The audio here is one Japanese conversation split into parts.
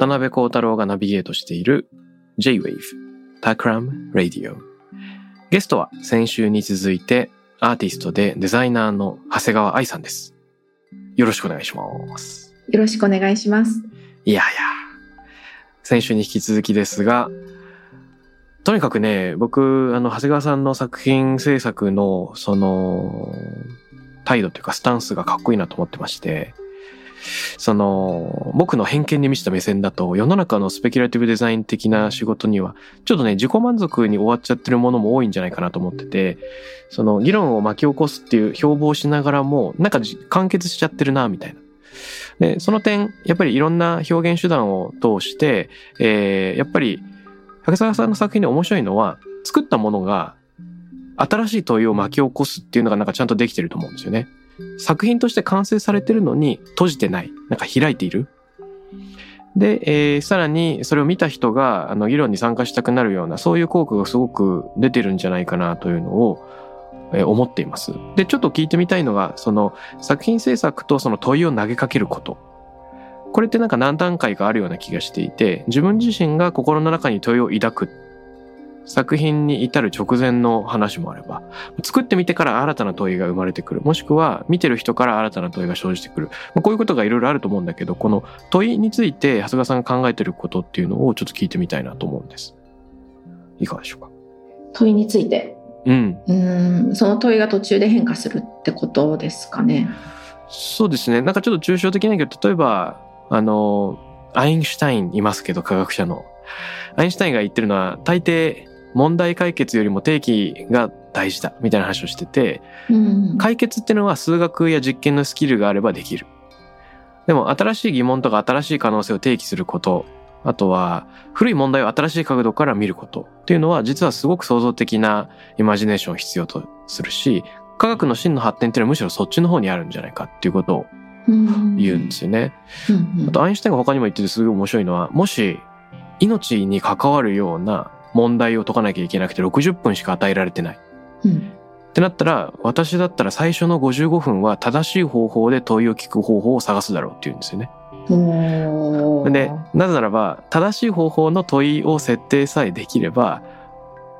渡辺幸太郎がナビゲートしている J-Wave Takram Radio ゲストは先週に続いてアーティストでデザイナーの長谷川愛さんです。よろしくお願いします。よろしくお願いします。いやいや。先週に引き続きですがとにかくね僕あの長谷川さんの作品制作のその態度というかスタンスがかっこいいなと思ってましてその、僕の偏見に満ちた目線だと、世の中のスペキュラティブデザイン的な仕事には、ちょっとね、自己満足に終わっちゃってるものも多いんじゃないかなと思ってて、その、議論を巻き起こすっていう標榜しながらも、なんか完結しちゃってるな、みたいな。で、その点、やっぱりいろんな表現手段を通して、えー、やっぱり、竹澤さんの作品で面白いのは、作ったものが、新しい問いを巻き起こすっていうのがなんかちゃんとできてると思うんですよね。作品として完成されてるのに閉じてない。なんか開いている。で、えーさらにそれを見た人があの議論に参加したくなるようなそういう効果がすごく出てるんじゃないかなというのを、えー思っています。で、ちょっと聞いてみたいのが、その作品制作とその問いを投げかけること。これってなんか何段階かあるような気がしていて、自分自身が心の中に問いを抱く。作品に至る直前の話もあれば、作ってみてから新たな問いが生まれてくる。もしくは、見てる人から新たな問いが生じてくる。まあこういうことがいろいろあると思うんだけど、この問いについて、長谷川さんが考えてることっていうのをちょっと聞いてみたいなと思うんです。いかがでしょうか？問いについて？うん。うーん、その問いが途中で変化するってことですかね。そうですね。なんかちょっと抽象的なんだけど、例えば、あの、アインシュタインいますけど、科学者の。アインシュタインが言ってるのは、大抵、問題解決よりも定義が大事だ、みたいな話をしてて、うん。解決っていうのは数学や実験のスキルがあればできる。でも新しい疑問とか新しい可能性を提起すること、あとは古い問題を新しい角度から見ることっていうのは実はすごく創造的なイマジネーションを必要とするし、科学の真の発展っていうのはむしろそっちの方にあるんじゃないかっていうことをうん言うんですよね。あとアインシュタインが他にも言っててすごい面白いのは、もし命に関わるような問題を解かなきゃいけなくて60分しか与えられてない。うんってなったら、私だったら最初の55分は正しい方法で問いを聞く方法を探すだろうっていうんですよね。で、なぜならば、正しい方法の問いを設定さえできれば、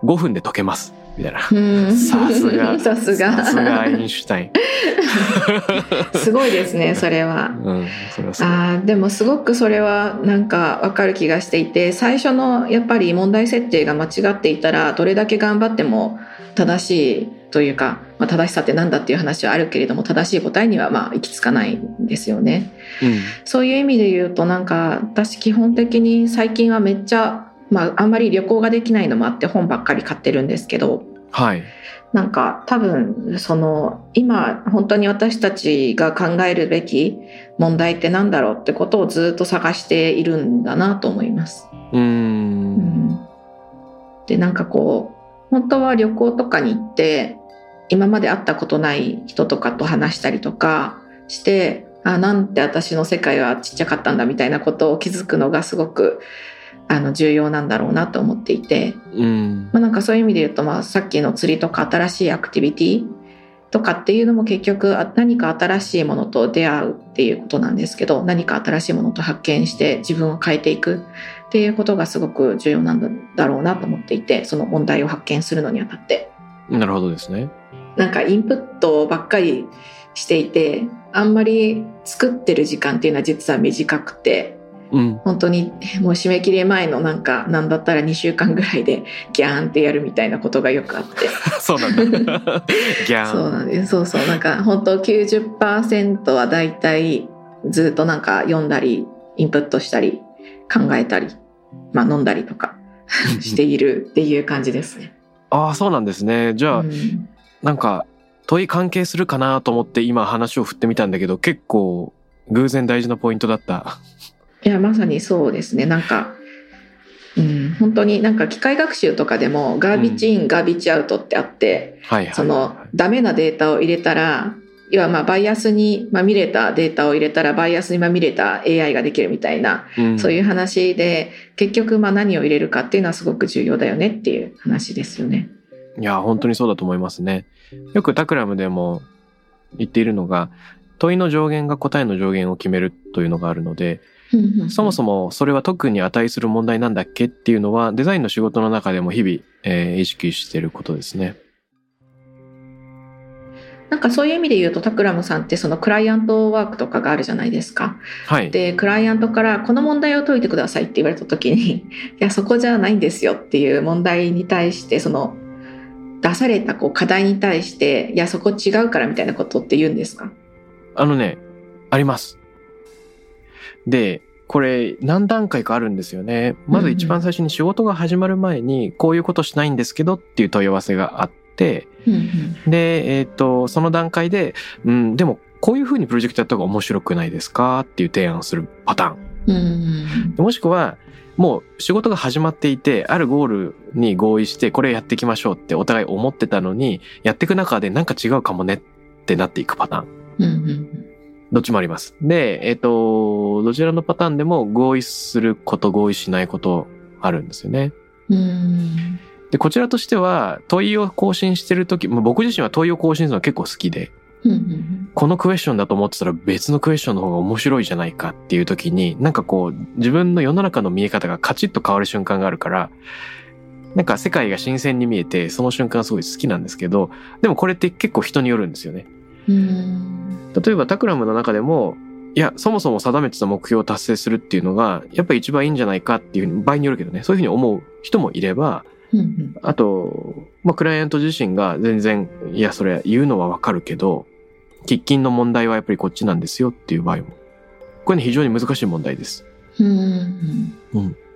5分で解けます。みたいな。うん さすが。さすが。さすがアインシュタイン。すごいですね、それは。うん、それは。あーでもすごくそれはなんかわかる気がしていて最初のやっぱり問題設定が間違っていたらどれだけ頑張っても正しいというか、まあ、正しさってなんだっていう話はあるけれども正しい答えにはまあ行き着かないんですよね。うん。そういう意味で言うとなんか私基本的に最近はめっちゃ、まあ、あんまり旅行ができないのもあって本ばっかり買ってるんですけどはい。なんか多分その今本当に私たちが考えるべき問題って何だろうってことをずっと探しているんだなと思います。うん、でなんかこう本当は旅行とかに行って今まで会ったことない人とかと話したりとかしてあなんて私の世界はちっちゃかったんだみたいなことを気づくのがすごくあの重要なんだろうなと思っていて。うんま。あ、なんかそういう意味で言うと、まあ、さっきの釣りとか新しいアクティビティとかっていうのも結局あ何か新しいものと出会うっていうことなんですけど何か新しいものと発見して自分を変えていくっていうことがすごく重要なんだろうなと思っていてその問題を発見するのにあたってなるほどですね。なんかインプットばっかりしていてあんまり作ってる時間っていうのは実は短くてうん。本当にもう締め切り前のなんかなんだったら2週間ぐらいでギャーンってやるみたいなことがよくあって そうなんだ。ギャそうン。なんですそうそうなんか本当90%はだいたいずっとなんか読んだりインプットしたり考えたりまあ飲んだりとか しているっていう感じですね。ああ、そうなんですね。じゃあ、うんなんか、問い関係するかなと思って今話を振ってみたんだけど、結構偶然大事なポイントだった。いやまさにそうですねなんか、うん、本当になんか機械学習とかでもガービッジイン、ガービッジアウトってあってはいはい。そのダメなデータを入れたら要はまあバイアスにまみれたデータを入れたらバイアスにまみれた AI ができるみたいな、うんそういう話で結局まあ何を入れるかっていうのはすごく重要だよねっていう話ですよね。いや、本当にそうだと思いますね。よくタクラムでも言っているのが、問いの上限が答えの上限を決めるというのがあるので、そもそもそれは特に値する問題なんだっけっていうのはデザインの仕事の中でも日々、えー意識していることですね。なんかそういう意味で言うとタクラムさんってそのクライアントワークとかがあるじゃないですか。はい。でクライアントからこの問題を解いてくださいって言われた時に いやそこじゃないんですよっていう問題に対してその出されたこう課題に対していやそこ違うからみたいなことって言うんですか？あのね、あります。で、これ何段階かあるんですよね。まず一番最初に仕事が始まる前に、こういうことしないんですけどっていう問い合わせがあって、で、えっ、と、その段階で、うん、でもこういうふうにプロジェクトやった方が面白くないですかっていう提案をするパターン。うんもしくは、もう仕事が始まっていて、あるゴールに合意して、これやっていきましょうってお互い思ってたのに、やっていく中でなんか違うかもねってなっていくパターン。どっちもあります。で、えっ、と、どちらのパターンでも合意すること、合意しないことあるんですよね。うんで、こちらとしては、問いを更新してるとき、僕自身は問いを更新するのは結構好きで、うんうんこのクエスチョンだと思ってたら別のクエスチョンの方が面白いじゃないかっていう時に、なんかこう、自分の世の中の見え方がカチッと変わる瞬間があるから、なんか世界が新鮮に見えて、その瞬間すごい好きなんですけど、でもこれって結構人によるんですよね。うん例えばタクラムの中でも、いや、そもそも定めてた目標を達成するっていうのが、やっぱり一番いいんじゃないかっていうふうに、場合によるけどね、そういうふうに思う人もいれば、うんあと、まあ、クライアント自身が全然、いや、それ言うのはわかるけど、喫緊の問題はやっぱりこっちなんですよっていう場合も。これね、非常に難しい問題です。うんうんい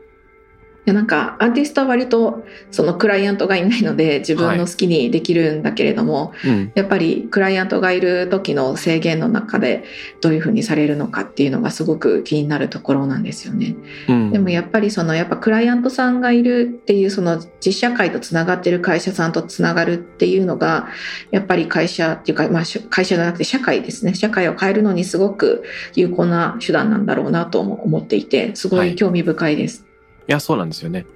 やなんかアーティストは割とそのクライアントがいないので自分の好きにできるんだけれども、うん。やっぱりクライアントがいる時の制限の中でどういうふうにされるのかっていうのがすごく気になるところなんですよね。うん。でもやっぱりそのやっぱクライアントさんがいるっていうその実社会とつながってる会社さんとつながるっていうのがやっぱり会社っていうか、まあ、し会社じゃなくて社会ですね社会を変えるのにすごく有効な手段なんだろうなとも思っていてすごい興味深いです。いや、そうなんですよね。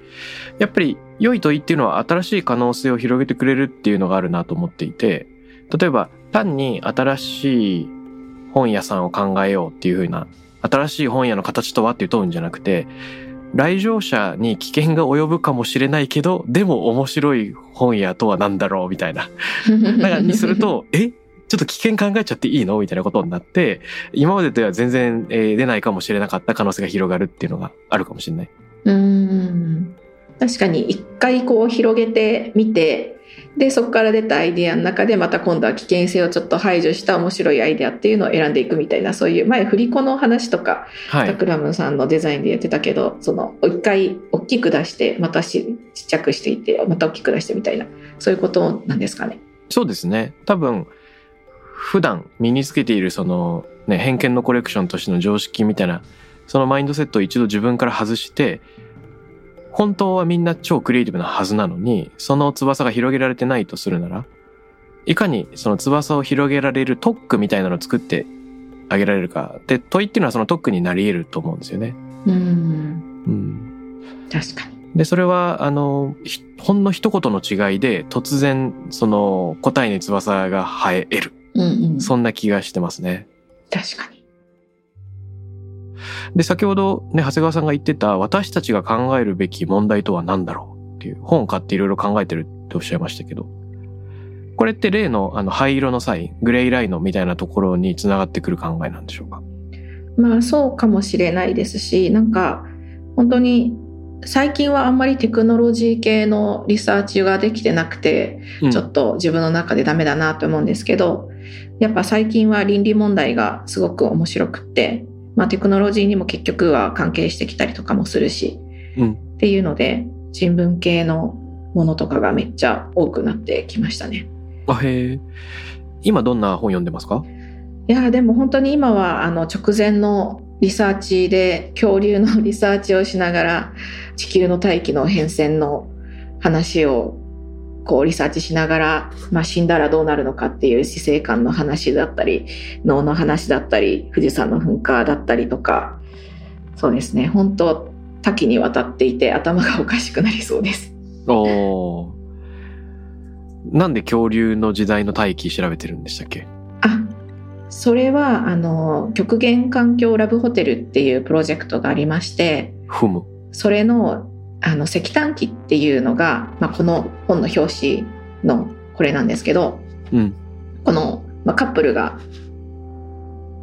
やっぱり、良い問いっていうのは新しい可能性を広げてくれるっていうのがあるなと思っていて、例えば、単に新しい本屋さんを考えようっていうふうな、新しい本屋の形とはっていう問うんじゃなくて、来場者に危険が及ぶかもしれないけど、でも面白い本屋とは何だろうみたいな。だからにすると、え？ちょっと危険考えちゃっていいの？みたいなことになって、今まででは全然、えー出ないかもしれなかった可能性が広がるっていうのがあるかもしれない。うーん確かに一回こう広げてみてでそこから出たアイデアの中でまた今度は危険性をちょっと排除した面白いアイデアっていうのを選んでいくみたいなそういう前振り子の話とかはい。タクラムさんのデザインでやってたけどその一回大きく出してまたしちっちゃくしていってまた大きく出してみたいなそういうことなんですかね。そうですね。多分、普段身につけているその、ね、偏見のコレクションとしての常識みたいな、そのマインドセットを一度自分から外して、本当はみんな超クリエイティブなはずなのに、その翼が広げられてないとするなら、いかにその翼を広げられる特区みたいなのを作ってあげられるか。で、問いっていうのはその特区になり得ると思うんですよね。うんうん。確かに。で、それは、あの、ひほんの一言の違いで、突然、その、答えに翼が生え得る。うんうん、そんな気がしてますね。確かに。で、先ほどね、長谷川さんが言ってた、私たちが考えるべき問題とは何だろう？っていう、本を買っていろいろ考えてるっておっしゃいましたけど、これって例の、あの、灰色のサイン、グレイラインのみたいなところにつながってくる考えなんでしょうか？まあそうかもしれないですし、なんか本当に最近はあんまりテクノロジー系のリサーチができてなくて、うん。ちょっと自分の中でダメだなと思うんですけど、やっぱ最近は倫理問題がすごく面白くって、まあテクノロジーにも結局は関係してきたりとかもするし、うんっていうので人文系のものとかがめっちゃ多くなってきましたね。あへえ。今どんな本読んでますか？いやでも本当に今はあの直前のリサーチで恐竜のリサーチをしながら地球の大気の変遷の話をこうリサーチしながら、まあ、死んだらどうなるのかっていう死生観の話だったり脳の話だったり富士山の噴火だったりとかそうですね本当多岐にわたっていて頭がおかしくなりそうです。おーなんで恐竜の時代の大気調べてるんでしたっけ？あそれはあの極限環境ラブホテルっていうプロジェクトがありましてふむ。それのあの石炭機っていうのが、まあ、この本の表紙のこれなんですけどうん。この、まあ、カップルが、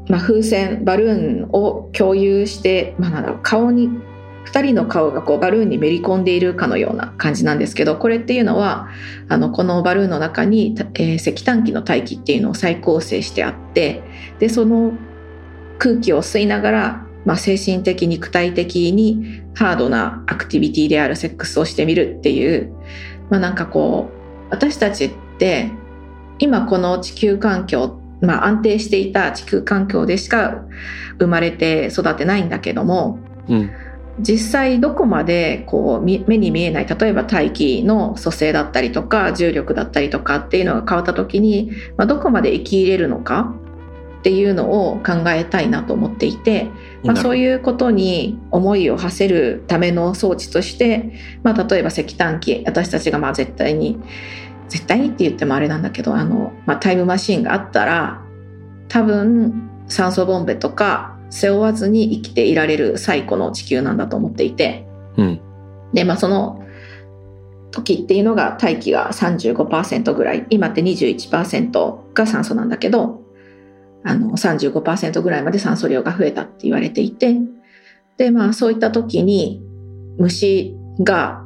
まあ、風船バルーンを共有して、まあ、なんだろう顔に2人の顔がこうバルーンにめり込んでいるかのような感じなんですけどこれっていうのはあのこのバルーンの中に、たえー石炭機の大気っていうのを再構成してあってでその空気を吸いながら、まあ、精神的肉体的にハードなアクティビティであるセックスをしてみるっていう、まあ、なんかこう私たちって今この地球環境、まあ、安定していた地球環境でしか生まれて育てないんだけどもうん。実際どこまでこうみ目に見えない例えば大気の組成だったりとか重力だったりとかっていうのが変わった時に、まあ、どこまで生き入れるのかっていうのを考えたいなと思っていて、まあ、そうう。いうことに思いを馳せるための装置として、まあ、例えば石炭機私たちがまあ絶対に絶対にって言ってもあれなんだけどあの、まあ、タイムマシンがあったら多分酸素ボンベとか背負わずに生きていられる最古の地球なんだと思っていてうん。で、まあ、その時っていうのが大気が35%ぐらい今って21%が酸素なんだけどあの35%ぐらいまで酸素量が増えたって言われていてでまあそういった時に虫が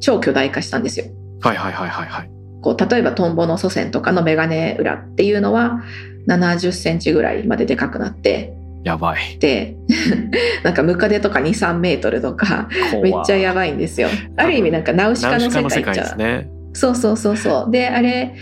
超巨大化したんですよ。はいはいはいはいはい。こう例えばトンボの祖先とかのメガネ裏っていうのは70センチぐらいまででかくなってやばい。で なんかムカデとか23メートルとかめっちゃやばいんですよ。ある意味なんかナウシカの世ナウシカの世界界っちゃですね。そうそうそうそう。で、あれ、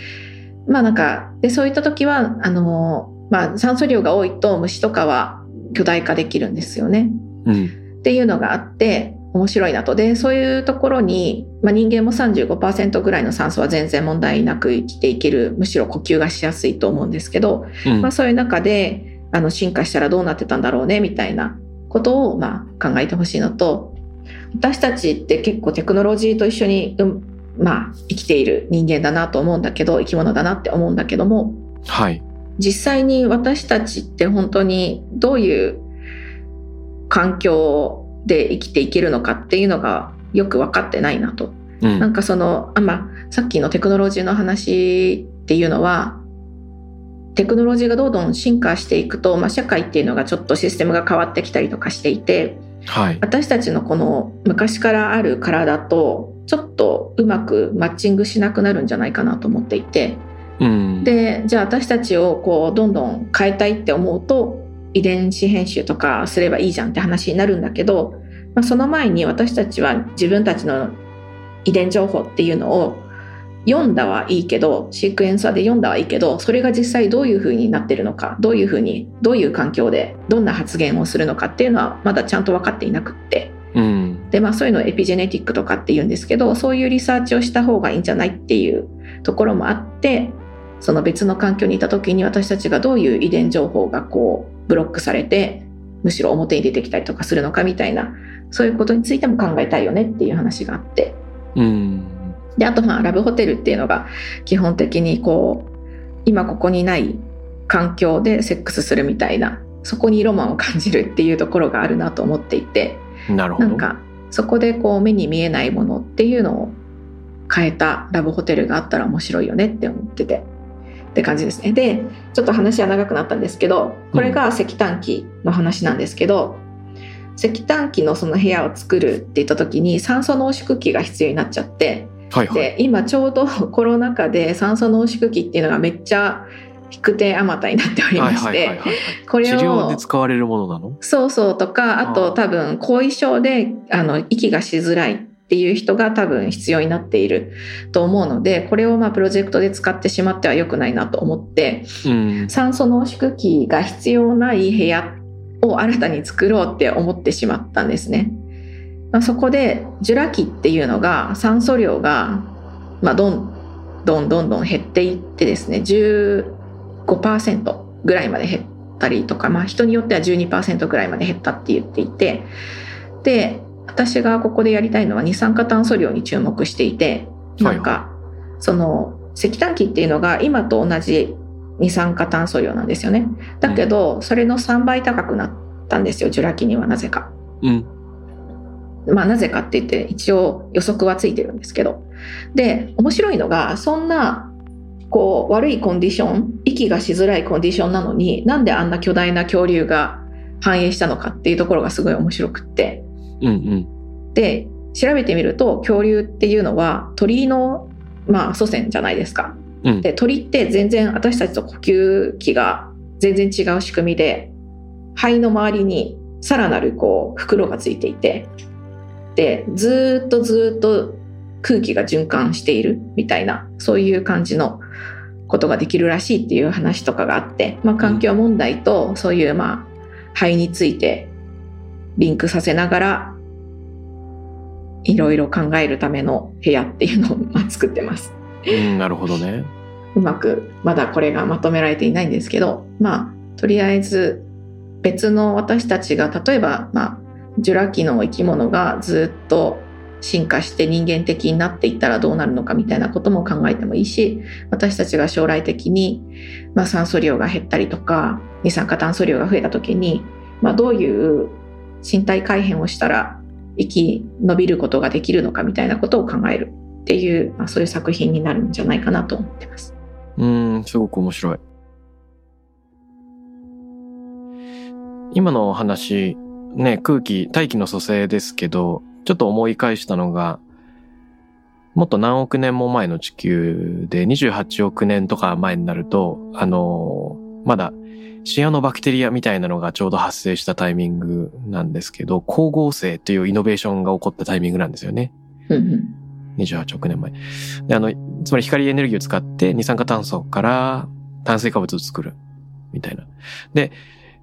まあなんか、で、そういった時は、あの、まあ酸素量が多いと虫とかは巨大化できるんですよね。うん。っていうのがあって、面白いなと。で、そういうところに、まあ人間も35%ぐらいの酸素は全然問題なく生きていける、むしろ呼吸がしやすいと思うんですけど、うんまあそういう中で、あの、進化したらどうなってたんだろうね、みたいなことを、まあ考えてほしいのと、私たちって結構テクノロジーと一緒に、うん、まあ生きている人間だなと思うんだけど、生き物だなって思うんだけども、はい。実際に私たちって本当にどういう環境で生きていけるのかっていうのがよく分かってないなと。うん。なんかその、あまあ、さっきのテクノロジーの話っていうのは、テクノロジーがどんどん進化していくと、まあ、社会っていうのがちょっとシステムが変わってきたりとかしていて、はい。私たちのこの昔からある体とちょっとうまくマッチングしなくなるんじゃないかなと思っていて、うん。でじゃあ私たちをこうどんどん変えたいって思うと遺伝子編集とかすればいいじゃんって話になるんだけど、まあ、その前に私たちは自分たちの遺伝情報っていうのを読んだはいいけどシークエンサーで読んだはいいけどそれが実際どういうふうになってるのかどういうふうにどういう環境でどんな発言をするのかっていうのはまだちゃんと分かっていなくってうん。でまあそういうのをエピジェネティックとかって言うんですけどそういうリサーチをした方がいいんじゃないっていうところもあってその別の環境にいた時に私たちがどういう遺伝情報がこうブロックされてむしろ表に出てきたりとかするのかみたいなそういうことについても考えたいよねっていう話があってうん。であとまあラブホテルっていうのが基本的にこう今ここにない環境でセックスするみたいなそこにロマンを感じるっていうところがあるなと思っていてなるほど。なんかそこでこう目に見えないものっていうのを変えたラブホテルがあったら面白いよねって思っててって感じですね。で、ちょっと話は長くなったんですけど、これが石炭機の話なんですけど、石炭機のその部屋を作るって言った時に酸素濃縮器が必要になっちゃって、はいはい。で、今ちょうど コロナ禍で酸素濃縮器っていうのがめっちゃ引く手あまたになっておりはいまして。これ治療でを使われるものなの？そうそうとか、あと多分後遺症であの息がしづらいっていう人が多分必要になっていると思うので、これをまあプロジェクトで使ってしまっては良くないなと思って、うん。酸素濃縮器が必要ない部屋を新たに作ろうって思ってしまったんですね。まあそこでジュラ紀っていうのが酸素量が、まあ、どんどんどんどん減っていってですね15%ぐらいまで減ったりとか、まあ、人によっては12%ぐらいまで減ったって言っていてで私がここでやりたいのは二酸化炭素量に注目していてなんか、その石炭機っていうのが今と同じ二酸化炭素量なんですよね。だけど、それの3倍高くなったんですよ、ジュラ紀にはなぜか。うん。まあなぜかって言って一応予測はついてるんですけど。で、面白いのが、そんな、こう、悪いコンディション、息がしづらいコンディションなのに、なんであんな巨大な恐竜が繁栄したのかっていうところがすごい面白くって。うんうん。で、調べてみると、恐竜っていうのは鳥の、まあ祖先じゃないですか。うん。で鳥って全然私たちと呼吸器が全然違う仕組みで肺の周りにさらなるこう袋がついていてでずーっとずーっと空気が循環しているみたいなそういう感じのことができるらしいっていう話とかがあって、まあ、環境問題とそういうまあ肺についてリンクさせながらいろいろ考えるための部屋っていうのをまあ作ってます。うん、なるほどね。うまくまだこれがまとめられていないんですけどまあとりあえず別の私たちが例えばまあジュラ紀の生き物がずっと進化して人間的になっていったらどうなるのかみたいなことも考えてもいいし私たちが将来的に、まあ、酸素量が減ったりとか二酸化炭素量が増えた時に、まあ、どういう身体改変をしたら生き延びることができるのかみたいなことを考えるっていう、まあ、そういう作品になるんじゃないかなと思ってます。うん、すごく面白い。今のお話、ね、空気、大気の組成ですけど、ちょっと思い返したのが、もっと何億年も前の地球で28億年とか前になると、あの、まだシアノバクテリアみたいなのがちょうど発生したタイミングなんですけど、光合成というイノベーションが起こったタイミングなんですよね。うんうん28億年前。で、あの、つまり光エネルギーを使って二酸化炭素から炭水化物を作る。みたいな。で、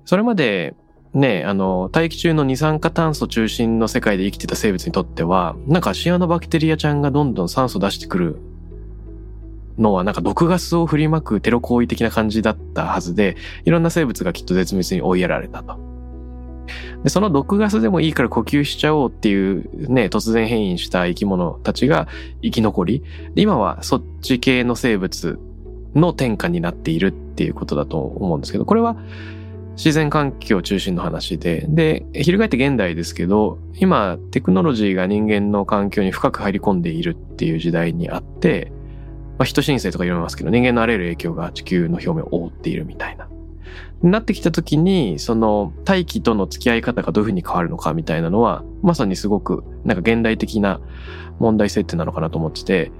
それまで、ね、あの、大気中の二酸化炭素中心の世界で生きてた生物にとっては、なんかシアノバクテリアちゃんがどんどん酸素出してくるのは、なんか毒ガスを振りまくテロ行為的な感じだったはずで、いろんな生物がきっと絶滅に追いやられたと。で、その毒ガスでもいいから呼吸しちゃおうっていうね、突然変異した生き物たちが生き残り、今はそっち系の生物の転換になっているっていうことだと思うんですけど、これは自然環境中心の話で、で、翻って現代ですけど、今テクノロジーが人間の環境に深く入り込んでいるっていう時代にあって、まあ、人申請とか言われますけど、人間のあらゆる影響が地球の表面を覆っているみたいな。なってきた時に、その大気との付き合い方がどういうふうに変わるのかみたいなのは、まさにすごくなんか現代的な問題設定なのかなと思ってて、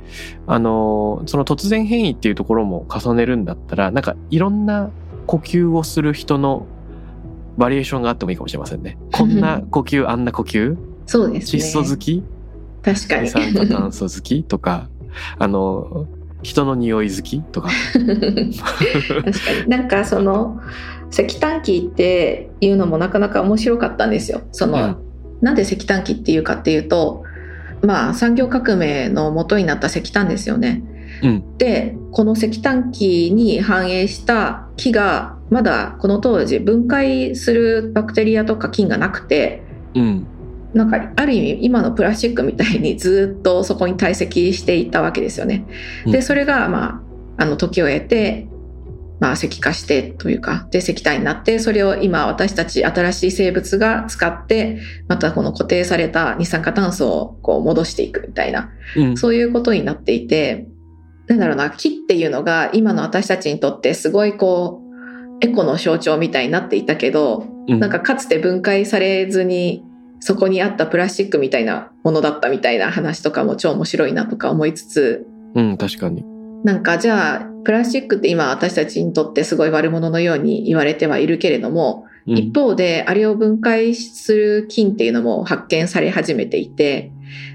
あの、その突然変異っていうところも重ねるんだったら、なんかいろんな呼吸をする人のバリエーションがあってもいいかもしれませんね。こんな呼吸、あんな呼吸そうですね。窒素好き確かに。二酸化炭素好きとか、あの、人の匂い好きとか？確かに。なんかその石炭機っていうのもなかなか面白かったんですよ。その、うんなんで石炭機っていうかっていうと、まあ産業革命の元になった石炭ですよね。うん。で、この石炭機に反映した木がまだこの当時分解するバクテリアとか菌がなくて、うん。なんかある意味今のプラスチックみたいにずっとそこに堆積していたわけですよね。でうんそれがまああの時を経て、まあ、石化してというかで石炭になってそれを今私たち新しい生物が使ってまたこの固定された二酸化炭素をこう戻していくみたいなうん。そういうことになっていてなんだろうな、木っていうのが今の私たちにとってすごいこう、エコの象徴みたいになっていたけど、うんなんかかつて分解されずにそこにあったプラスチックみたいなものだったみたいな話とかも超面白いなとか思いつつ、うん、確かに。なんかじゃあプラスチックって今私たちにとってすごい悪者のように言われてはいるけれども、うん一方であれを分解する菌っていうのも発見され始めていて、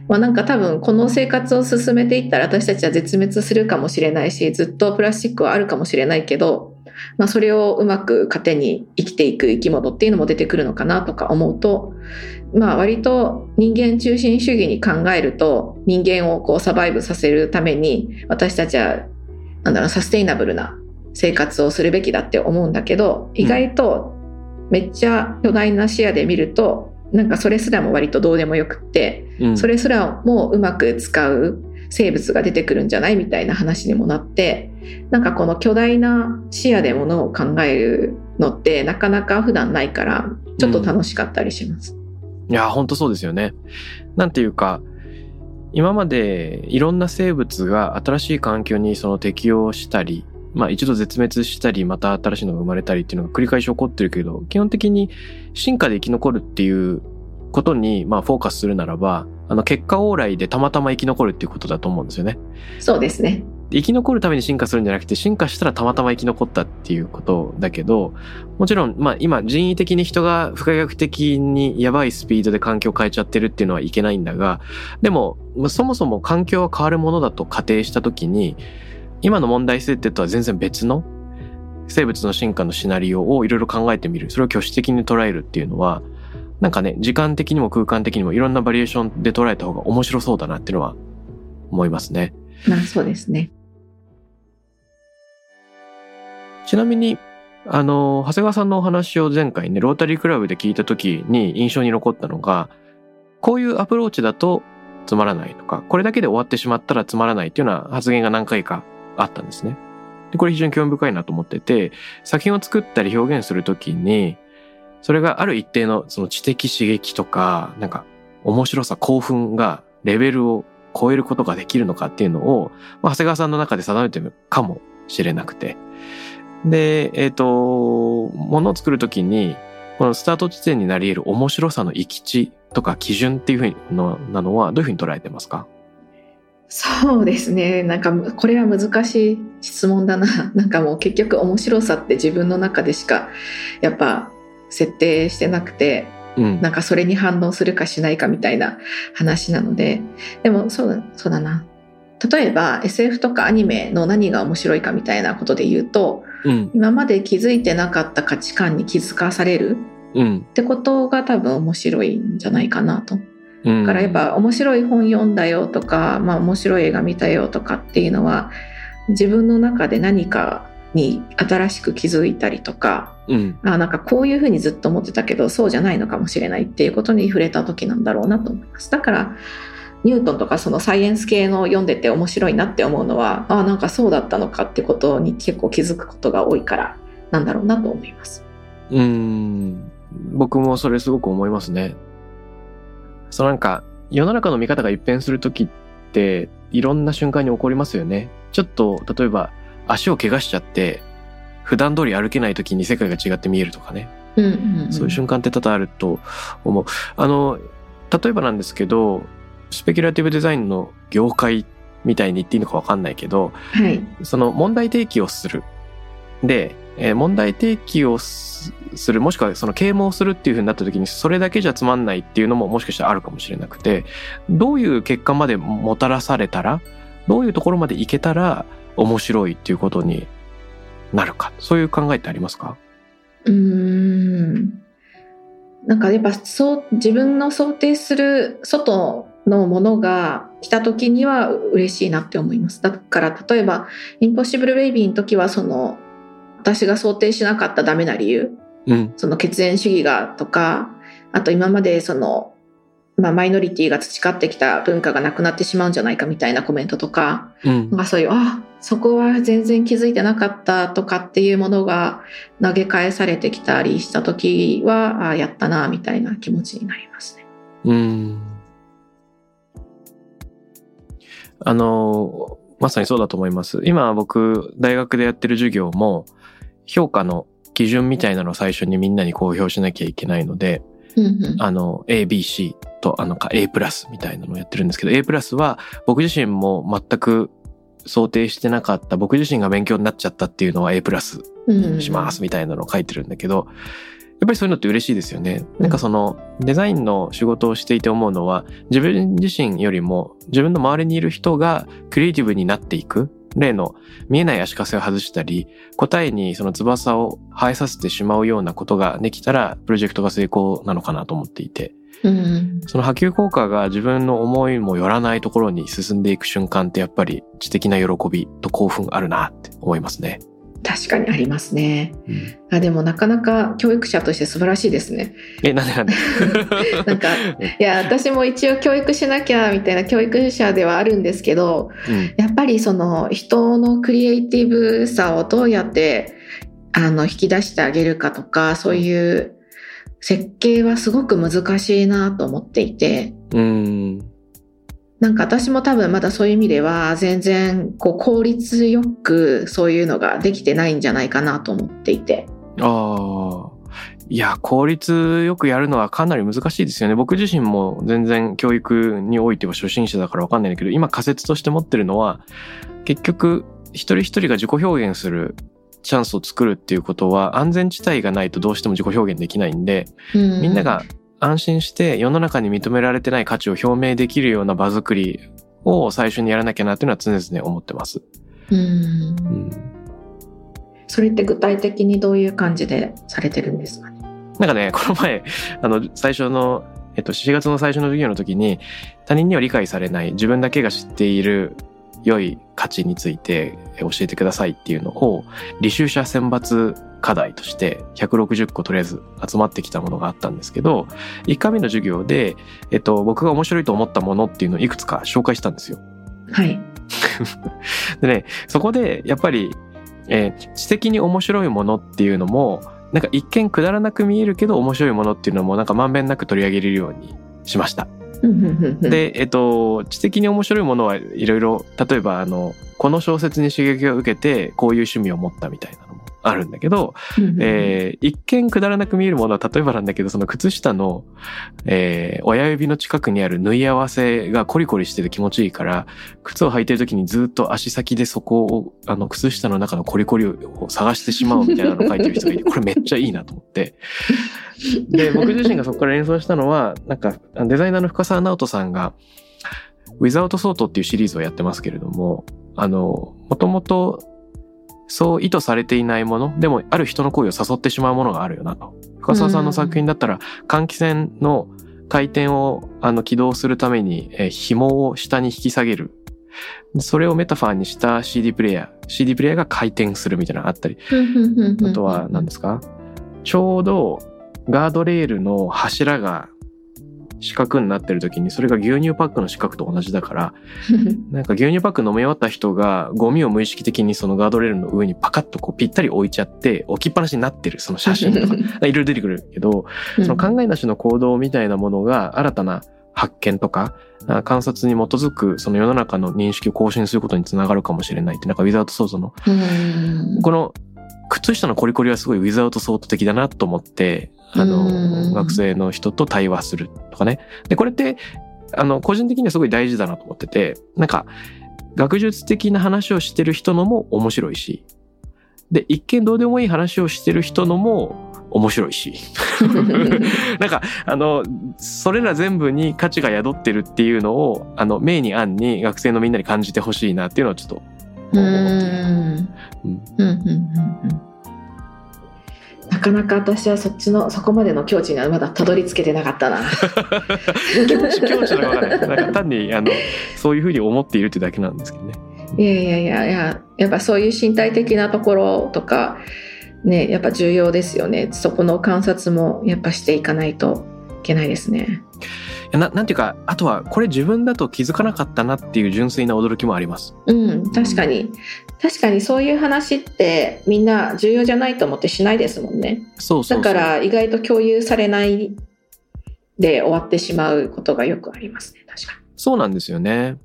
まあ、なんか多分この生活を進めていったら私たちは絶滅するかもしれないしずっとプラスチックはあるかもしれないけど、まあ、それをうまく糧に生きていく生き物っていうのも出てくるのかなとか思うと、まあ、割と人間中心主義に考えると人間をこうサバイブさせるために私たちはなんだろうサステイナブルな生活をするべきだって思うんだけど意外とめっちゃ巨大な視野で見るとなんかそれすらも割とどうでもよくってうんそれすらもうまく使う生物が出てくるんじゃないみたいな話にもなってなんかこの巨大な視野でものを考えるのってなかなか普段ないからちょっと楽しかったりします。いや、本当そうですよね。なんていうか、今までいろんな生物が新しい環境にその適応したり、まあ一度絶滅したり、また新しいのが生まれたりっていうのが繰り返し起こってるけど、基本的に進化で生き残るっていうことに、まあフォーカスするならば、あの結果往来でたまたま生き残るっていうことだと思うんですよね。そうですね。生き残るために進化するんじゃなくて、進化したらたまたま生き残ったっていうことだけど、もちろん、まあ今人為的に人が不可逆的にやばいスピードで環境を変えちゃってるっていうのはいけないんだが、でも、そもそも環境は変わるものだと仮定したときに、今の問題設定とは全然別の生物の進化のシナリオをいろいろ考えてみる。それを挙手的に捉えるっていうのは、なんかね、時間的にも空間的にもいろんなバリエーションで捉えた方が面白そうだなっていうのは思いますね。まあそうですね。ちなみに、あの、長谷川さんのお話を前回ね、ロータリークラブで聞いた時に印象に残ったのが、こういうアプローチだとつまらないとか、これだけで終わってしまったらつまらないっていうような発言が何回かあったんですね。で、これ非常に興味深いなと思ってて、作品を作ったり表現するときに、それがある一定のその知的刺激とか、なんか面白さ、興奮がレベルを超えることができるのかっていうのを、まあ、長谷川さんの中で定めてるかもしれなくて。で、えっ、と、ものを作るときに、このスタート地点になり得る面白さの行き地とか基準っていうふうのなのはどういうふうに捉えてますか？そうですね。なんかこれは難しい質問だな。なんかもう結局面白さって自分の中でしかやっぱ設定してなくて、うん。なんかそれに反応するかしないかみたいな話なので、でもそうだ、そうだな。例えば SF とかアニメの何が面白いかみたいなことで言うと、うん。今まで気づいてなかった価値観に気づかされるうん。ってことが多分面白いんじゃないかなと。うん。だからやっぱ面白い本読んだよとか、まあ面白い映画見たよとかっていうのは自分の中で何かに新しく気づいたりとか、うん。あなんかこういうふうにずっと思ってたけどそうじゃないのかもしれないっていうことに触れた時なんだろうなと思います。だからニュートンとかそのサイエンス系の読んでて面白いなって思うのはあなんかそうだったのかってことに結構気づくことが多いからなんだろうなと思います。うん。僕もそれすごく思いますね。そうなんか、世の中の見方が一変するときって、いろんな瞬間に起こりますよね。ちょっと、例えば、足を怪我しちゃって、普段通り歩けないときに世界が違って見えるとかね。うんうんうん、そういう瞬間って多々あると思う。あの、例えばなんですけど、スペキュラティブデザインの業界みたいに言っていいのかわかんないけど、はい。その問題提起をする。で、えー問題提起をすする、もしくはその啓蒙するっていう風になった時に、それだけじゃつまんないっていうのももしかしたらあるかもしれなくて、どういう結果までもたらされたら、どういうところまでいけたら面白いっていうことになるか。そういう考えってありますか？うーんなんかやっぱそう自分の想定する外のものが来た時には嬉しいなって思いますだから例えば「インポッシブル・ベイビー」の時はその私が想定しなかったダメな理由うん。その血縁主義がとかあと今までその、まあ、マイノリティが培ってきた文化がなくなってしまうんじゃないかみたいなコメントとかうんなん。かそういう、あ、そこは全然気づいてなかったとかっていうものが投げ返されてきたりした時は、あやったな、みたいな気持ちになりますね。うん。あの、まさにそうだと思います。今僕、大学でやってる授業も、評価の基準みたいなのを最初にみんなに公表しなきゃいけないので、うんうんあの、A、B、C と、あの、か A プラスみたいなのをやってるんですけど、A プラスは僕自身も全く想定してなかった、僕自身が勉強になっちゃったっていうのは A プラスうんしますみたいなのを書いてるんだけど、やっぱりそういうのって嬉しいですよね。なんかそのデザインの仕事をしていて思うのは自分自身よりも自分の周りにいる人がクリエイティブになっていく。例の見えない足かせを外したり答えにその翼を生えさせてしまうようなことができたらプロジェクトが成功なのかなと思っていてうんその波及効果が自分の思いもよらないところに進んでいく瞬間ってやっぱり知的な喜びと興奮あるなって思いますね。確かにありますね。あでもなかなか教育者として素晴らしいですね。え、なんでなんで？なんか いや私も一応教育しなきゃみたいな教育者ではあるんですけどうんやっぱりその人のクリエイティブさをどうやってあの引き出してあげるかとかそういう設計はすごく難しいなと思っていてうん。なんか私も多分まだそういう意味では全然こう効率よくそういうのができてないんじゃないかなと思っていて。ああ。いや、効率よくやるのはかなり難しいですよね。僕自身も全然教育においては初心者だからわかんないんだけど、今仮説として持ってるのは、結局、一人一人が自己表現するチャンスを作るっていうことは、安全地帯がないとどうしても自己表現できないんで、みんなが安心して世の中に認められてない価値を表明できるような場作りを最初にやらなきゃなっていうのは常々思ってます。うんうんそれって具体的にどういう感じでされてるんですかね？なんかね、この前、あの、最初の、えっと、4月の最初の授業の時に、他人には理解されない、自分だけが知っている良い価値についてえ教えてくださいっていうのを、履修者選抜課題として160個とりあえず集まってきたものがあったんですけど、1回目の授業で、えっと、僕が面白いと思ったものっていうのをいくつか紹介したんですよ。はい。でね、そこでやっぱり、えー知的に面白いものっていうのも、なんか一見くだらなく見えるけど面白いものっていうのもなんかまんべんなく取り上げれるようにしました。で、で、えっと、知的に面白いものはいろいろ、例えばあの、この小説に刺激を受けてこういう趣味を持ったみたいなのもあるんだけど、えー一見くだらなく見えるものは例えばなんだけど、その靴下の、えー親指の近くにある縫い合わせがコリコリしてて気持ちいいから、靴を履いてる時にずっと足先でそこを、あの、靴下の中のコリコリを探してしまうみたいなのを書いてる人がいて、これめっちゃいいなと思って。で、僕自身がそこから連想したのは、なんか、デザイナーの深沢直人さんが、Without Sort っていうシリーズをやってますけれども、あの、もともとそう意図されていないもの、でもある人の声を誘ってしまうものがあるよなと。深澤さんの作品だったら、換気扇の回転をあの起動するために、えー紐を下に引き下げる。それをメタファーにした CD プレイヤー。CD プレイヤーが回転するみたいなのがあったり。あとは何ですか？ちょうどガードレールの柱が四角になってる時にそれが牛乳パックの四角と同じだから なんか牛乳パック飲み終わった人がゴミを無意識的にそのガードレールの上にパカッとこうぴったり置いちゃって置きっぱなしになってるその写真とか。いろいろ出てくるけどその考えなしの行動みたいなものが新たな発見とかあ観察に基づくその世の中の認識を更新することにつながるかもしれないってなんかウィザードソードのうん。この靴下のコリコリはすごいウィザードソート的だなと思って、あうの、ん学生の人と対話するとかね。で、これって、あの、個人的にはすごい大事だなと思ってて、なんか、学術的な話をしてる人のも面白いし、で、一見どうでもいい話をしてる人のも面白いし。なんか、あの、それら全部に価値が宿ってるっていうのを、あの、明に暗に学生のみんなに感じてほしいなっていうのはちょっとうん。うんうんうんうんうんなかなか私はそっちのそこまでの境地にはまだたどり着けてなかったな。境地境地のわからない。なんか単にあのそういうふうに思っているってだけなんですけどね。いやいやいやいややっぱそういう身体的なところとかねやっぱ重要ですよね。そこの観察もやっぱしていかないといけないですね。ななんていうかあとはこれ自分だと気づかなかったなっていう純粋な驚きもあります。うん確かに確かにそういう話ってみんな重要じゃないと思ってしないですもんね。そうそう。だから意外と共有されないで終わってしまうことがよくありますね確かそうなんですよね。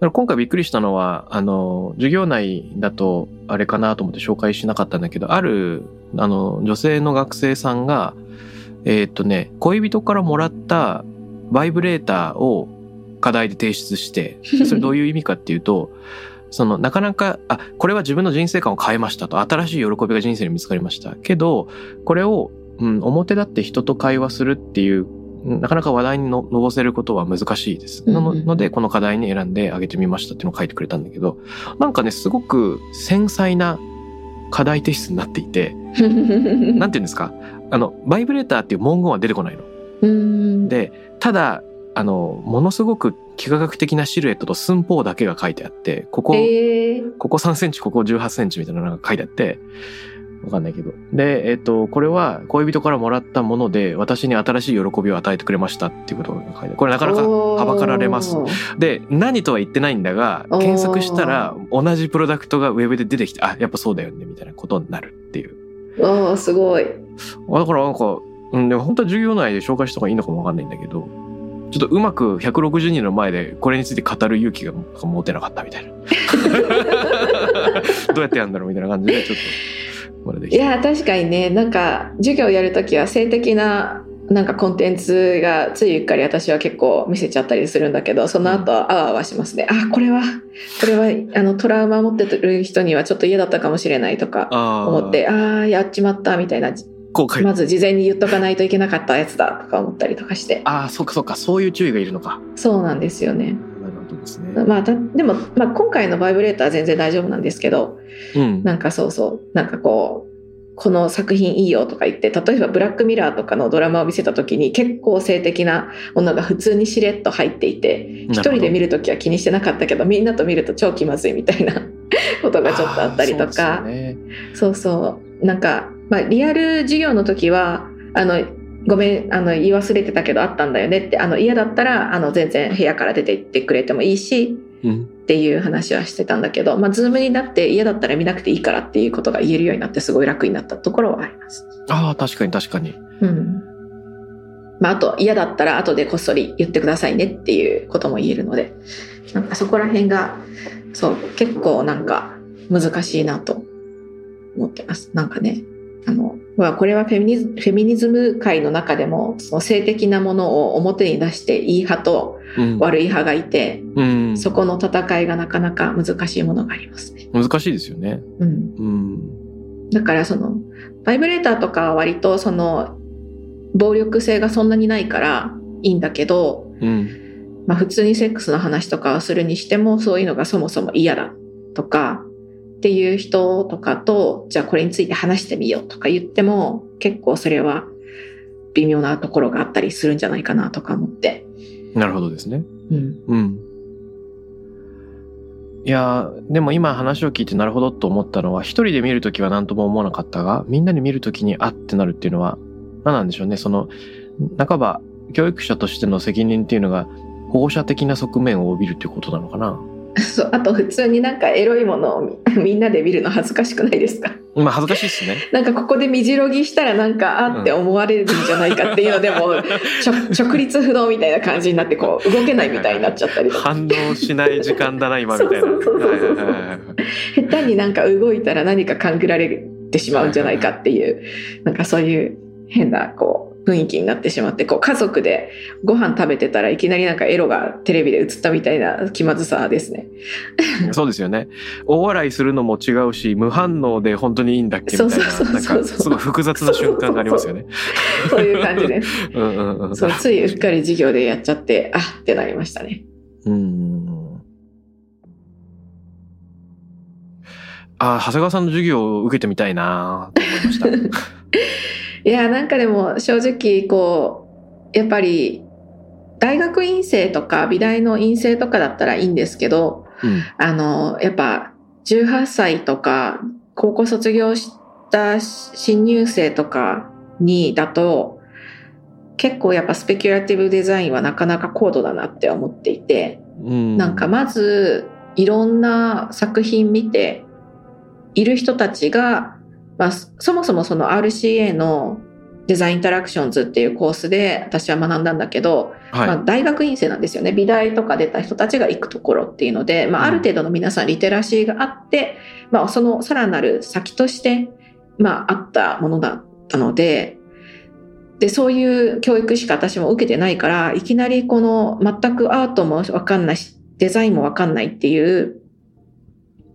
今回びっくりしたのは、あの、授業内だと、あれかなと思って紹介しなかったんだけど、ある、あの、女性の学生さんが、えーっとね、恋人からもらったバイブレーターを課題で提出して、それどういう意味かっていうと、その、なかなか、あ、これは自分の人生観を変えましたと、新しい喜びが人生に見つかりました。けど、これを、うん、表立って人と会話するっていう、なかなか話題にの上せることは難しいです。なので、この課題に選んであげてみましたっていうのを書いてくれたんだけど、なんかね、すごく繊細な課題提出になっていて、なんていうんですか？あの、バイブレーターっていう文言は出てこないの。うんで、ただ、あの、ものすごく幾何学的なシルエットと寸法だけが書いてあって、ここ、えーここ3センチ、ここ18センチみたいなのが書いてあって、わかんないけど。で、えっ、と、これは恋人からもらったもので、私に新しい喜びを与えてくれましたっていうことが書いてある。これなかなかはばかられます。で、何とは言ってないんだが、検索したら同じプロダクトがウェブで出てきて、あ、やっぱそうだよね、みたいなことになるっていう。おーすごい。あだからなんか、うん、でも本当は授業内で紹介した方がいいのかもわかんないんだけど、ちょっとうまく160人の前でこれについて語る勇気が持てなかったみたいな。どうやってやるんだろうみたいな感じで、ちょっと。いや確かにねなんか授業やるときは性的ななんかコンテンツがついうっかり私は結構見せちゃったりするんだけどその後あわあわしますね、あこれはこれはあのトラウマ持ってる人にはちょっと嫌だったかもしれないとか思ってああやっちまったみたいな。まず事前に言っとかないといけなかったやつだとか思ったりとかしてああ、そっかそっか、そういう注意がいるのか。そうなんですよねなるほどですね。まあたでも、まあ、今回のバイブレーターは全然大丈夫なんですけどうん。なんかそうそうなんかこうこの作品いいよとか言って例えばブラックミラーとかのドラマを見せた時に結構性的なものが普通にしれっと入っていて一人で見る時は気にしてなかったけどみんなと見ると超気まずいみたいなことがちょっとあったりとか。そうね。そうそう。なんか、まあ、リアル授業の時はあのごめんあの言い忘れてたけどあったんだよねってあの嫌だったらあの全然部屋から出て行ってくれてもいいしうん。っていう話はしてたんだけど、まあ、ズームになって嫌だったら見なくていいからっていうことが言えるようになってすごい楽になったところはあります。ああ、確かに確かに。うん。まあ、あと嫌だったら後でこっそり言ってくださいねっていうことも言えるので、なんかそこら辺が、そう、結構なんか難しいなと思ってます。なんかね、あの、まあこれはフェミニズフェミニズム界の中でも、その性的なものを表に出していい派とうん。悪い派がいて、うん。そこの戦いがなかなか難しいものがありますね。難しいですよね。うん。うん。だからその、バイブレーターとかは割とその、暴力性がそんなにないからいいんだけど、うん。まあ普通にセックスの話とかをするにしてもそういうのがそもそも嫌だとかっていう人とかと、じゃあこれについて話してみようとか言っても結構それは微妙なところがあったりするんじゃないかなとか思って。なるほどですね。うん。うん。いやーでも今話を聞いてなるほどと思ったのは、一人で見るときは何とも思わなかったが、みんなで見るときにあってなるっていうのは、何なんでしょうね。その、半ば、教育者としての責任っていうのが、保護者的な側面を帯びるっていうことなのかな。そうあと普通になんかエロいものをみ みんなで見るの恥ずかしくないですか？まあ恥ずかしいっすね。なんかここでみじろぎしたらなんかあって思われるんじゃないかっていうのでも、ちょ直立不動みたいな感じになってこう動けないみたいになっちゃったりとか反応しない時間だな、今みたいな。下手になんか動いたら何か勘ぐられてしまうんじゃないかっていうなんかそういう変なこう雰囲気になってしまってこう家族でご飯食べてたらいきなりなんかエロがテレビで映ったみたいな気まずさですね。そうですよね。大笑いするのも違うし、無反応で本当にいいんだっけみたいそうそうそうな、そんかすごい複雑な瞬間がありますよね。そういう感じです。うんうんうん。そうついうっかり授業でやっちゃってあってなりましたね。うん。あー長谷川さんの授業を受けてみたいなと思いました。いやなんかでも正直こうやっぱり大学院生とか美大の院生とかだったらいいんですけどうん。あのやっぱ18歳とか高校卒業した新入生とかにだと結構やっぱスペキュラティブデザインはなかなか高度だなって思っていてうん。なんかまずいろんな作品見ている人たちが、まあ、そもそもその RCA のデザインインタラクションズっていうコースで私は学んだんだけど、はい。まあ、大学院生なんですよね。美大とか出た人たちが行くところっていうので、まあ、ある程度の皆さんリテラシーがあって、まあ、そのさらなる先として、まあ、あったものだったので、で、そういう教育しか私も受けてないから、いきなりこの全くアートもわかんないし、デザインもわかんないっていう、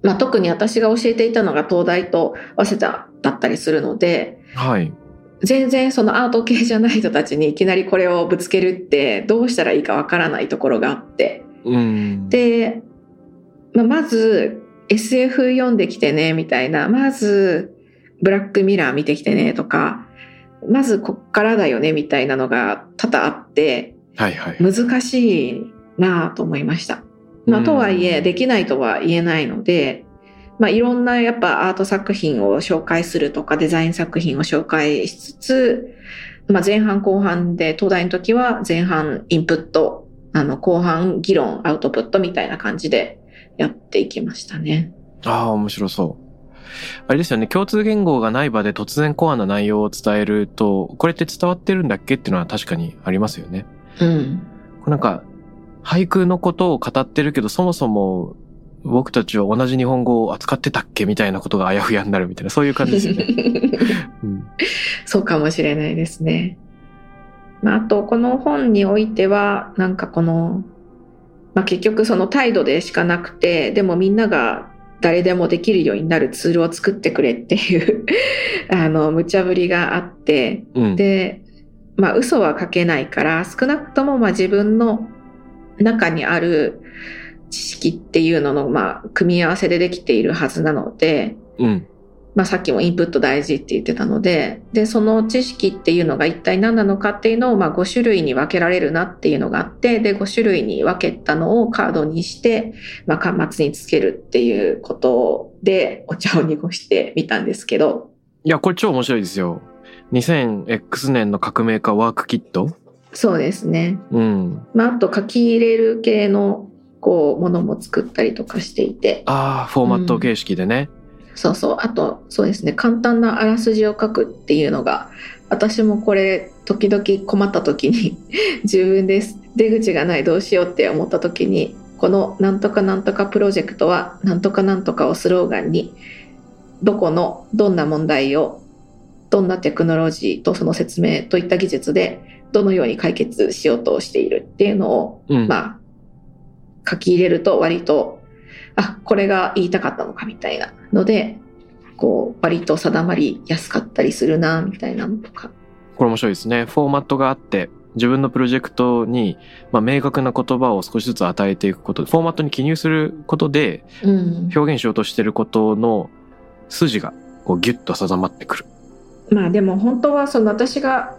まあ、特に私が教えていたのが東大と早稲田だったりするので、はい。全然そのアート系じゃない人たちにいきなりこれをぶつけるってどうしたらいいかわからないところがあって。うん。で、まあ、まず SF 読んできてねみたいな、まずブラックミラー見てきてねとか、まずこっからだよねみたいなのが多々あってはいはい。難しいなぁと思いました。まあ、とはいえできないとは言えないので、まあ、いろんなやっぱアート作品を紹介するとかデザイン作品を紹介しつつ、まあ、前半後半で東大の時は前半インプットあの後半議論アウトプットみたいな感じでやっていきましたね。ああ、面白そう。あれですよね、共通言語がない場で突然コアな内容を伝えると、これって伝わってるんだっけっていうのは確かにありますよね。うん。なんか、俳句のことを語ってるけど、そもそも僕たちは同じ日本語を扱ってたっけみたいなことがあやふやになるみたいな、そういう感じですよね。うん、そうかもしれないですね。まあ、あと、この本においては、なんかこの、まあ、結局その態度でしかなくて、でもみんなが誰でもできるようになるツールを作ってくれっていう、あの、無茶ぶりがあって、うん。で、まあ、嘘は書けないから、少なくともまあ自分の中にある知識っていうのの、まあ、組み合わせでできているはずなので、うん。まあ、さっきもインプット大事って言ってたので、で、その知識っていうのが一体何なのかっていうのを、まあ、5種類に分けられるなっていうのがあって、で、5種類に分けたのをカードにして、まあ、端末につけるっていうことで、お茶を濁してみたんですけど、いや、これ超面白いですよ。2000X 年の革命家ワークキットそうですね。うん。まあ、あと書き入れる系の、こう、ものも作ったりとかしていて、ああ、フォーマット形式でね。そうそう。あと、そうですね。簡単なあらすじを書くっていうのが、私もこれ、時々困った時に、自分です。出口がないどうしようって思った時に、このなんとかなんとかプロジェクトは、なんとかなんとかをスローガンに、どこのどんな問題を、どんなテクノロジーとその説明といった技術で、どのように解決しようとしているっていうのを、うん。まあ、書き入れると割と、あ、これが言いたかったのかみたいなので、こう、割と定まりやすかったりするな、みたいなのとか。これ面白いですね。フォーマットがあって、自分のプロジェクトに、まあ、明確な言葉を少しずつ与えていくこと、フォーマットに記入することで、うん。表現しようとしてることの筋が、こう、ギュッと定まってくる。まあでも本当はその私が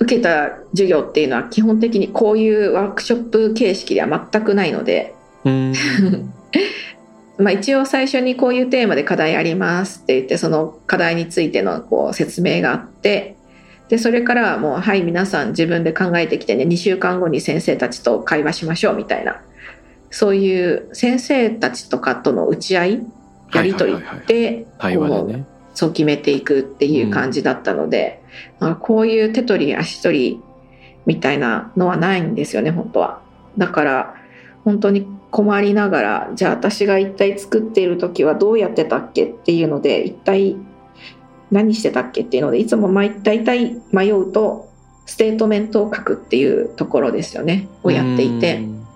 受けた授業っていうのは基本的にこういうワークショップ形式では全くないので、うん。まあ一応最初にこういうテーマで課題ありますって言ってその課題についてのこう説明があってでそれからはもうはい皆さん自分で考えてきてね2週間後に先生たちと会話しましょうみたいなそういう先生たちとかとの打ち合いやり取りで対話こうでね。そう決めていくっていう感じだったので、まあ、こういう手取り足取りみたいなのはないんですよね本当は。だから本当に困りながらじゃあ私が一体作っている時はどうやってたっけっていうので一体何してたっけっていうのでいつもま大体迷うとステートメントを書くっていうところですよねをやっていてう。ん。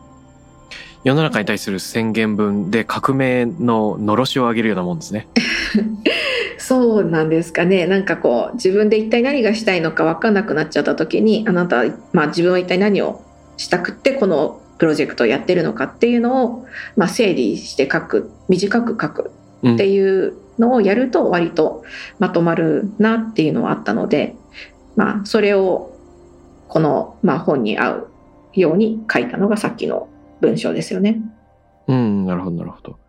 世の中に対する宣言文で革命ののろしを上げるようなもんですね。そうなんですかねなんかこう自分で一体何がしたいのか分かんなくなっちゃった時にあなた、まあ、自分は一体何をしたくってこのプロジェクトをやってるのかっていうのを、まあ、整理して書く短く書くっていうのをやると割とまとまるなっていうのはあったので、まあ、それをこの、まあ、本に合うように書いたのがさっきの文章ですよね。うん、なるほど、なるほど。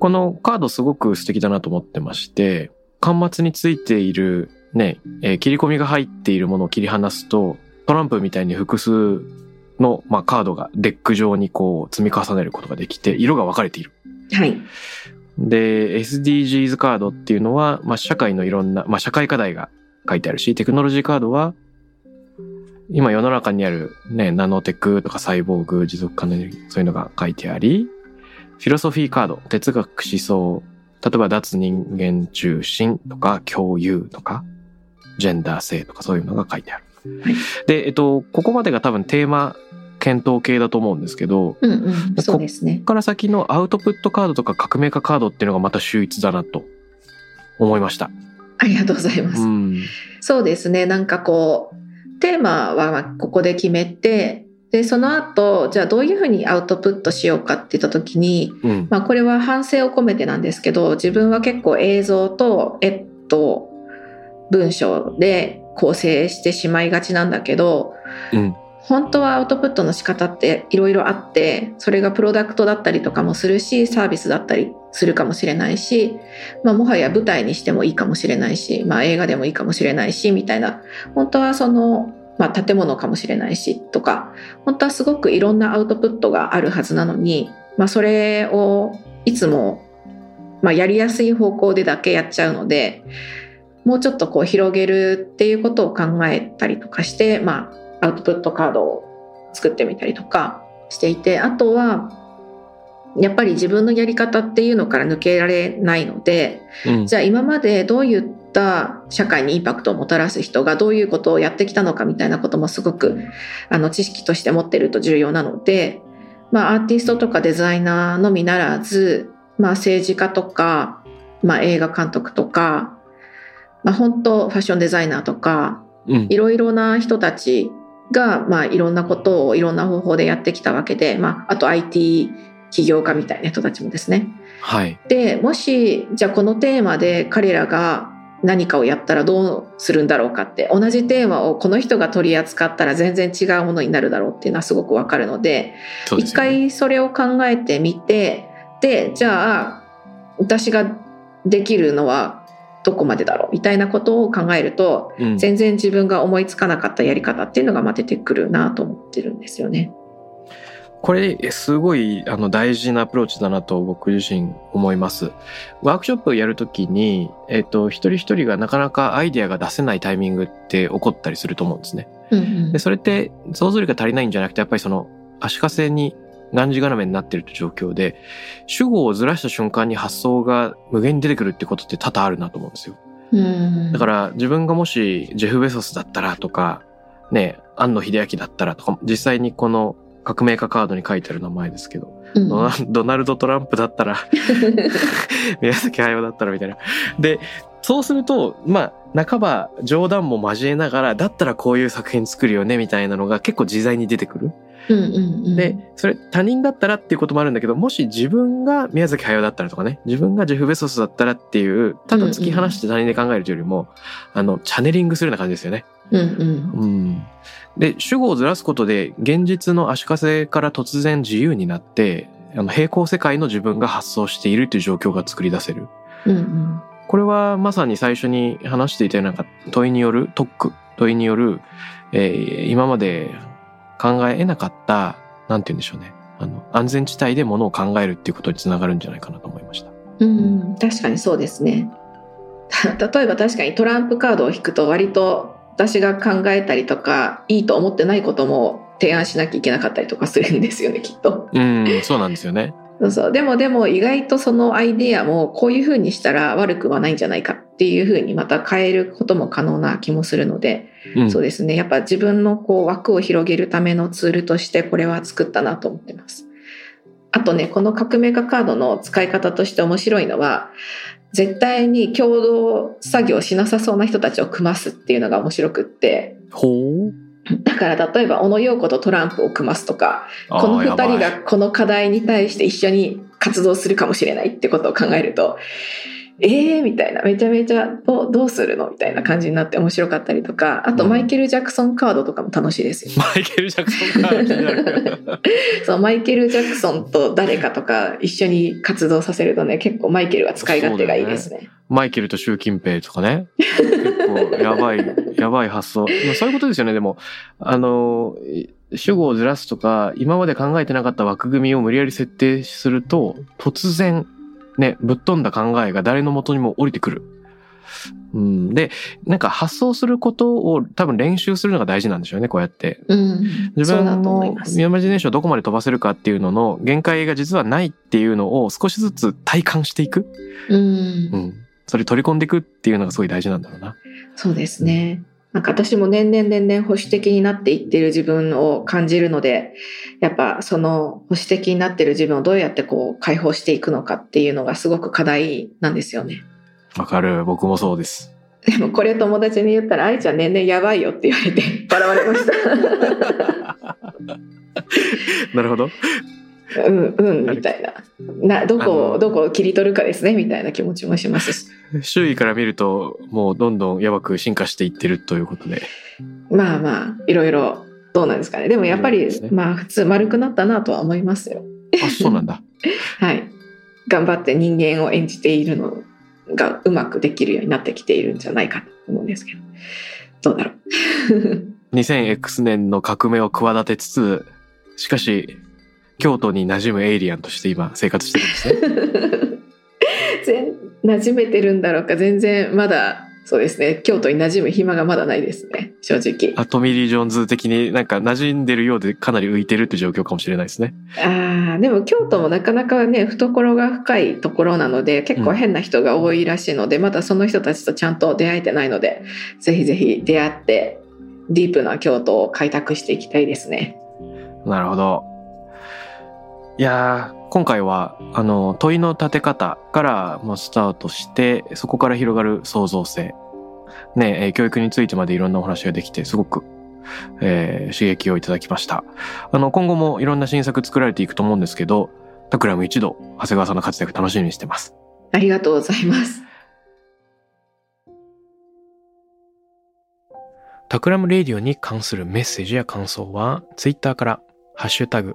このカードすごく素敵だなと思ってまして、端についているね、えー切り込みが入っているものを切り離すと、トランプみたいに複数の、まあ、カードが deck 状にこう積み重ねることができて、色が分かれている。はい。で、SDGs カードっていうのは、まあ、社会のいろんな、まあ、社会課題が書いてあるし、テクノロジーカードは、今世の中にあるね、ナノテクとかサイボーグ、持続可能にそういうのが書いてあり、フィロソフィーカード、哲学思想、例えば脱人間中心とか共有とか、ジェンダー性とかそういうのが書いてある。はいで、えっと、ここまでが多分テーマ検討系だと思うんですけど、うんうん。そうですねここ。から先のアウトプットカードとか革命家カードっていうのがまた秀逸だなと思いました。ありがとうございます。うん。そうですね。なんかこう、テーマはまあここで決めて、で、その後、じゃあどういうふうにアウトプットしようかって言った時に、うん。まあこれは反省を込めてなんですけど、自分は結構映像と絵と文章で構成してしまいがちなんだけど、うん。本当はアウトプットの仕方っていろいろあって、それがプロダクトだったりとかもするし、サービスだったりするかもしれないし、まあもはや舞台にしてもいいかもしれないし、まあ映画でもいいかもしれないし、みたいな、本当はその、まあ建物かもしれないし、とか、本当はすごくいろんなアウトプットがあるはずなのに、まあそれをいつも、まあやりやすい方向でだけやっちゃうので、もうちょっとこう広げるっていうことを考えたりとかして、まあアウトプットカードを作ってみたりとかしていて、あとは、やっぱり自分のやり方っていうのから抜けられないので、うん。じゃあ今までどういった社会にインパクトをもたらす人がどういうことをやってきたのかみたいなこともすごくあの知識として持ってると重要なので、まあアーティストとかデザイナーのみならず、まあ政治家とか、まあ映画監督とか、まあ本当ファッションデザイナーとか、うんいろいろな人たちが、まあ、いろんなことをいろんな方法でやってきたわけで、まあ、あと IT 起業家みたいな人たちもですね。はい。で、もし、じゃあこのテーマで彼らが何かをやったらどうするんだろうかって、同じテーマをこの人が取り扱ったら全然違うものになるだろうっていうのはすごくわかるので、でね。回それを考えてみて、で、じゃあ、私ができるのはどこまでだろうみたいなことを考えると、うん全然自分が思いつかなかったやり方っていうのがまあ出てくるなと思ってるんですよね。これ、すごい、あの、大事なアプローチだなと僕自身思います。ワークショップをやるときに、えっ、と、一人一人がなかなかアイデアが出せないタイミングって起こったりすると思うんですね。うんうんで、それって想像力が足りないんじゃなくて、やっぱりその足かせにがんじがらめになってるって状況で、主語をずらした瞬間に発想が無限に出てくるってことって多々あるなと思うんですよ。うんだから自分がもしジェフ・ベソスだったらとか、ね、安野秀明だったらとか、実際にこの革命家カードに書いてある名前ですけど、うんドナルド・トランプだったら、宮崎駿だったらみたいな。で、そうすると、まあ、半ば冗談も交えながら、だったらこういう作品作るよねみたいなのが結構自在に出てくる。うんうんうんで、それ他人だったらっていうこともあるんだけど、もし自分が宮崎駿だったらとかね、自分がジェフ・ベソスだったらっていう、ただ突き放して他人で考えるというよりも、あの、チャネリングするような感じですよね。うんうんうん。で、主語をずらすことで、現実の足かせから突然自由になって、あの、平行世界の自分が発想しているという状況が作り出せる。うんうんこれはまさに最初に話していたような問いによる、特区、問いによる、えー今まで考え得なかった、なんて言うんでしょうね。あの、安全地帯でものを考えるっていうことにつながるんじゃないかなと思いました。うんうん確かにそうですね。た例えば確かにトランプカードを引くと割と私が考えたりとかいいと思ってないことも提案しなきゃいけなかったりとかするんですよねきっと。うん、そうなんですよね。そうそうでもでも意外とそのアイデアもこういうふうにしたら悪くはないんじゃないかっていうふうにまた変えることも可能な気もするので、うん。そうですねやっぱ自分のこう枠を広げるためのツールとしてこれは作ったなと思ってます。あとねこの革命家カードの使い方として面白いのは絶対に共同作業しなさそうな人たちを組ますっていうのが面白くってほう。だから例えば小野陽子とトランプを組ますとかこの二人がこの課題に対して一緒に活動するかもしれないってことを考えると、えーみたいな、めちゃめちゃどうどうするの？みたいな感じになって面白かったりとか、あとうんマイケル・ジャクソンカードとかも楽しいですよ。マイケル・ジャクソンカード。そう、マイケル・ジャクソンと誰かとか一緒に活動させるとね、結構マイケルは使い勝手がいいですね。マイケルと習近平とかね。結構やばい、やばい発想。まあそういうことですよね。でも、あの、主語をずらすとか、今まで考えてなかった枠組みを無理やり設定すると、突然ね、ぶっ飛んだ考えが誰の元にも降りてくる。うん、で、なんか発想することを多分練習するのが大事なんでしょうね、こうやって。うん。自分。のイマジネーションをどこまで飛ばせるかっていうのの限界が実はないっていうのを少しずつ体感していく。うんう。ん。それ取り込んでいくっていうのがすごい大事なんだろうな。そうですね。なんか私も年々年々保守的になっていってる自分を感じるので、やっぱその保守的になってる自分をどうやってこう解放していくのかっていうのがすごく課題なんですよね。わかる。僕もそうです。でもこれ友達に言ったら、愛ちゃん年々やばいよって言われて 笑われました。なるほど。うんうんみたいな。などこをどこを切り取るかですねみたいな気持ちもしますし。周囲から見ると、もうどんどんやばく進化していってるということで。まあまあいろいろどうなんですかね。でもやっぱり、ねまあ普通丸くなったなとは思いますよ。あ、そうなんだ。はい。頑張って人間を演じているのがうまくできるようになってきているんじゃないかと思うんですけど。どうだろう。2000X 年の革命を企てつつ、しかし、京都に馴染むエイリアンとして今生活してるんですね。全馴染めてるんだろうか。全然まだそうですね。京都に馴染む暇がまだないですね。正直。あトミー・リー・ジョーンズ的になんか馴染んでるようでかなり浮いてるって状況かもしれないですね。あーでも京都もなかなかね懐が深いところなので結構変な人が多いらしいので、まだその人たちとちゃんと出会えてないのでぜひぜひ出会ってディープな京都を開拓していきたいですね。なるほど。いやー、今回は、あの、問いの立て方からもうスタートして、そこから広がる創造性。ね、えー教育についてまでいろんなお話ができて、すごく、えー刺激をいただきました。あの、今後もいろんな新作作られていくと思うんですけど、タクラム一度、長谷川さんの活躍楽しみにしてます。ありがとうございます Takram Radio に関するメッセージや感想は、ツイッターから、ハッシュタグ、